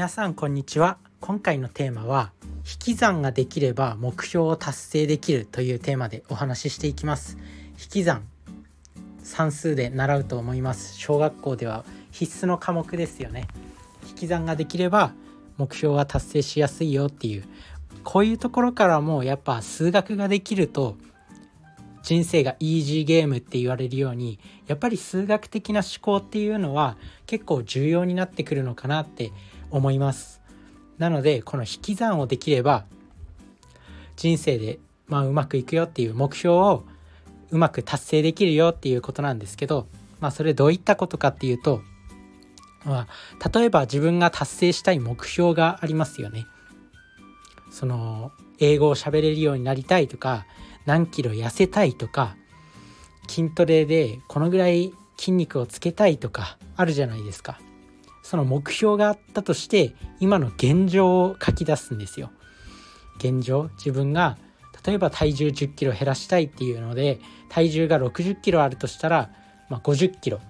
皆さんこんにちは。今回のテーマは引き算ができれば目標を達成できるというテーマでお話ししていきます。引き算算数で習うと思います。小学校では必須の科目ですよね。引き算ができれば目標が達成しやすいよっていう。こういうところからもやっぱ数学ができると人生がイージーゲームって言われるようにやっぱり数学的な思考っていうのは結構重要になってくるのかなって思います。なのでこの引き算をできれば人生でまあうまくいくよっていう目標をうまく達成できるよっていうことなんですけどまあそれどういったことかっていうとまあ例えば自分が達成したい目標がありますよね。その英語を喋れるようになりたいとか何キロ痩せたいとか筋トレでこのぐらい筋肉をつけたいとかあるじゃないですか。その目標があったとして今の現状を書き出すんですよ。現状自分が例えば体重1 0キロ減らしたいっていうので体重が6 0キロあるとしたら、まあ、5 0キロ。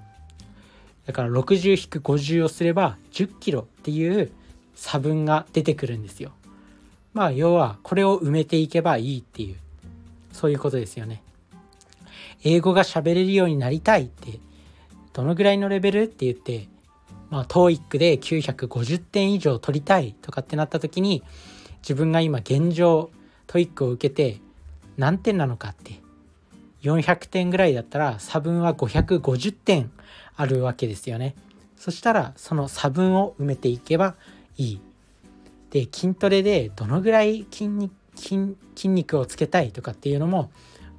だから60-50をすれば1 0キロっていう差分が出てくるんですよ。まあ要はこれを埋めていけばいいっていう。そういうことですよね。英語が喋れるようになりたいってどのぐらいのレベルって言ってまあ TOEIC で950点以上取りたいとかってなった時に自分が今現状 TOEIC を受けて何点なのかって400点ぐらいだったら差分は550点あるわけですよね。そしたらその差分を埋めていけばいい。で筋トレでどのぐらい筋肉筋肉をつけたいとかっていうのも、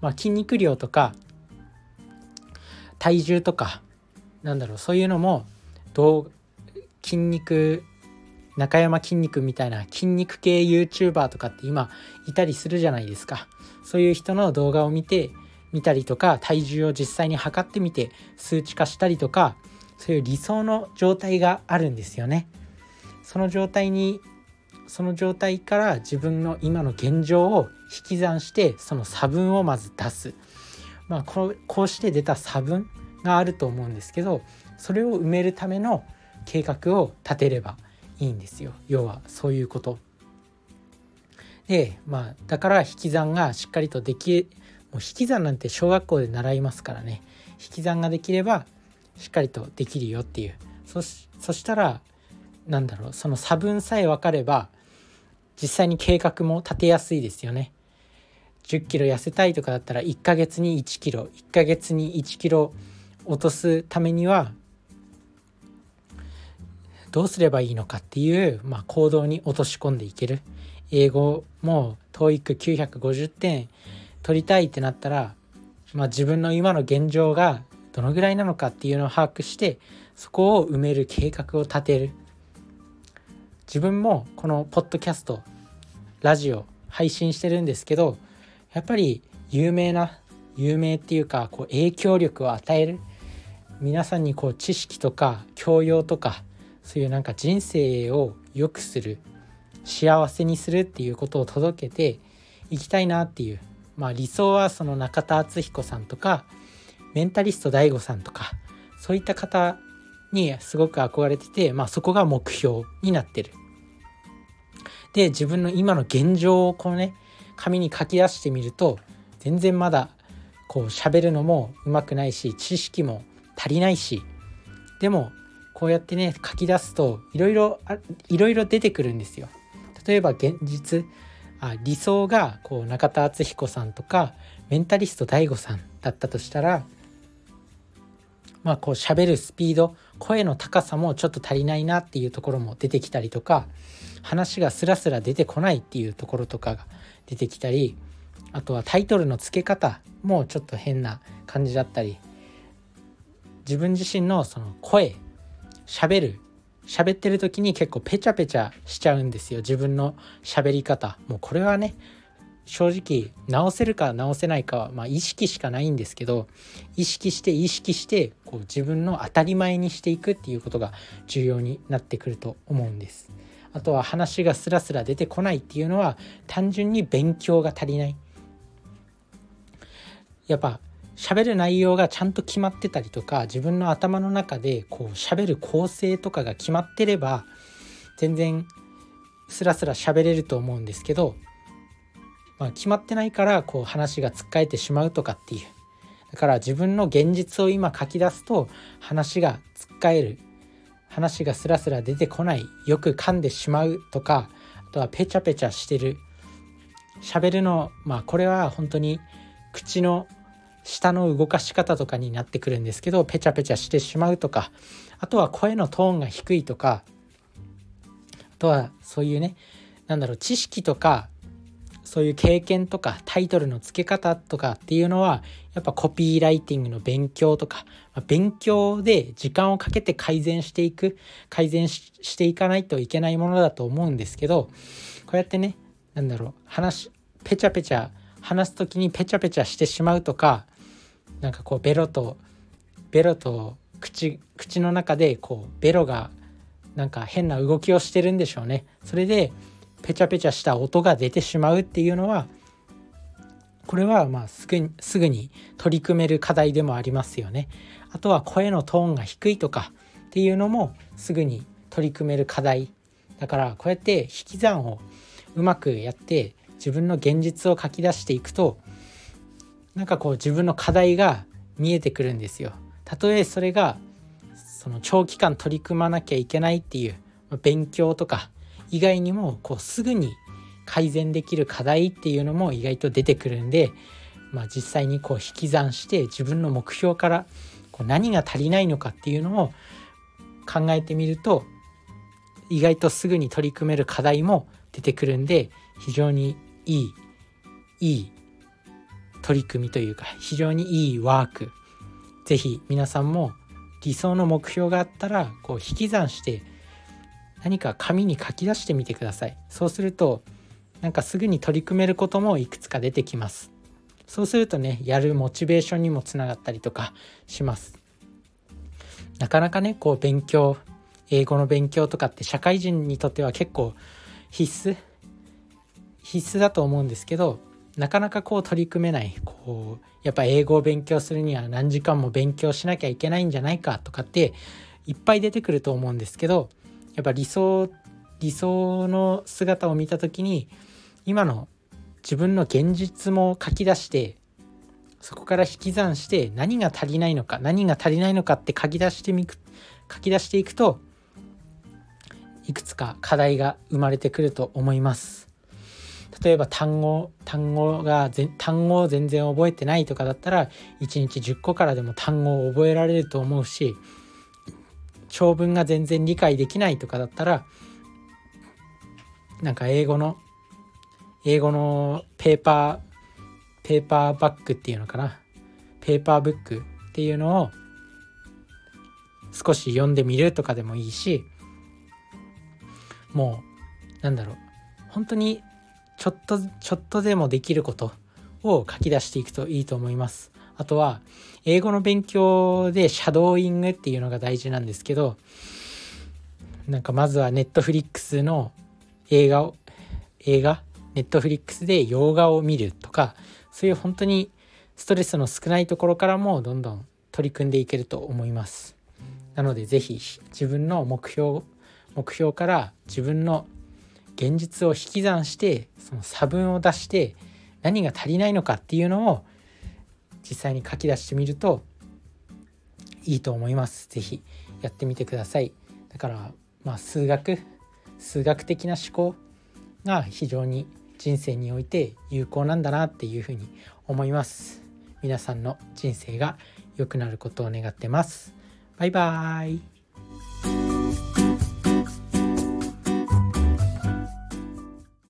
まあ、筋肉量とか体重とかなんだろうそういうのもどう筋肉中山筋肉みたいな筋肉系 YouTuber とかって今いたりするじゃないですか。そういう人の動画を見て見たりとか体重を実際に測ってみて数値化したりとかそういう理想の状態があるんですよね。その状態にその状態から自分の今の現状を引き算してその差分をまず出す。まあ、こうこうして出た差分があると思うんですけどそれを埋めるための計画を立てればいいんですよ要はそういうこと。でまあだから引き算がしっかりとできもう引き算なんて小学校で習いますからね引き算ができればしっかりとできるよっていうそしたらなんだろうその差分さえ分かれば実際に計画も立てやすいですよね。10キロ痩せたいとかだったら1ヶ月に1キロ1ヶ月に1キロ落とすためにはどうすればいいのかっていう、まあ、行動に落とし込んでいける英語も TOEIC950 点取りたいってなったら、まあ、自分の今の現状がどのぐらいなのかっていうのを把握してそこを埋める計画を立てる自分もこのポッドキャストラジオ配信してるんですけどやっぱり有名な有名っていうかこう影響力を与える皆さんにこう知識とか教養とかそういうなんか人生を良くする幸せにするっていうことを届けていきたいなっていうまあ理想はその中田敦彦さんとかメンタリスト DAIGO さんとかそういった方にすごく憧れててまあそこが目標になってる。で自分の今の現状をこうね紙に書き出してみると全然まだこう喋るのもうまくないし知識も足りないしでもこうやってね書き出すといろいろいろいろ出てくるんですよ。例えば現実あ理想がこう中田敦彦さんとかメンタリスト DAIGO さんだったとしたらまあこう喋るスピード声の高さもちょっと足りないなっていうところも出てきたりとか話がスラスラ出てこないっていうところとかが出てきたりあとはタイトルの付け方もちょっと変な感じだったり自分自身のその声喋る喋ってる時に結構ペチャペチャしちゃうんですよ。自分の喋り方。もうこれはね正直直せるか直せないかは、まあ、意識しかないんですけど意識して意識してこう自分の当たり前にしていくっていうことが重要になってくると思うんです。あとは話がスラスラ出てこないっていうのは単純に勉強が足りない。やっぱ喋る内容がちゃんと決まってたりとか自分の頭の中でこう喋る構成とかが決まってれば全然スラスラ喋れると思うんですけど、まあ、決まってないからこう話がつっかえてしまうとかっていう。だから自分の現実を今書き出すと話がつっかえる。話がスラスラ出てこない。よく噛んでしまうとかあとはペチャペチャしてる。喋るのまあこれは本当に口の下の動かし方とかになってくるんですけどペチャペチャしてしまうとか。あとは声のトーンが低いとか。あとはそういうねなんだろう知識とかそういう経験とかタイトルの付け方とかっていうのはやっぱコピーライティングの勉強とか、まあ、勉強で時間をかけて改善していく改善していかないといけないものだと思うんですけどこうやってねなんだろう話ペチャペチャ話す時にペチャペチャしてしまうとかなんかこうベロとベロと口口の中でこうベロがなんか変な動きをしてるんでしょうね。それでペチャペチャした音が出てしまうっていうのはこれはまあすぐすぐに取り組める課題でもありますよね。あとは声のトーンが低いとかっていうのもすぐに取り組める課題だからこうやって引き算をうまくやって自分の現実を書き出していくとなんかこう自分の課題が見えてくるんですよ。たとえそれがその長期間取り組まなきゃいけないっていう勉強とか以外にもこうすぐに改善できる課題っていうのも意外と出てくるんで、まあ、実際にこう引き算して自分の目標からこう何が足りないのかっていうのを考えてみると意外とすぐに取り組める課題も出てくるんで非常にいいいい取り組みというか非常にいいワーク。是非皆さんも理想の目標があったらこう引き算して何か紙に書き出してみてください。そうするとなんかすぐに取り組めることもいくつか出てきます。そうするとねやるモチベーションにもつながったりとかします。なかなかねこう勉強英語の勉強とかって社会人にとっては結構必須必須だと思うんですけどなかなかこう取り組めない。こうやっぱ英語を勉強するには何時間も勉強しなきゃいけないんじゃないかとかっていっぱい出てくると思うんですけどやっぱ理想理想の姿を見た時に今の自分の現実も書き出してそこから引き算して何が足りないのか何が足りないのかって書き出してみく書き出していくといくつか課題が生まれてくると思います。例えば単語単語が単語を全然覚えてないとかだったら1日10個からでも単語を覚えられると思うし長文が全然理解できないとかだったらなんか英語の英語のペーパーペーパーバッグっていうのかな。ペーパーブックっていうのを少し読んでみるとかでもいいしもうなんだろう。本当にちょっとちょっとでもできることを書き出していくといいと思います。あとは英語の勉強でシャドーイングっていうのが大事なんですけどなんかまずはネットフリックスの映画を映画？ネットフリックスで洋画を見るとかそういう本当にストレスの少ないところからもどんどん取り組んでいけると思います。なので是非自分の目標目標から自分の現実を引き算してその差分を出して何が足りないのかっていうのを実際に書き出してみるといいと思います。是非やってみてください。だからまあ数学数学的な思考が非常に人生において有効なんだなっていうふうに思います。皆さんの人生が良くなることを願ってます。バイバーイ。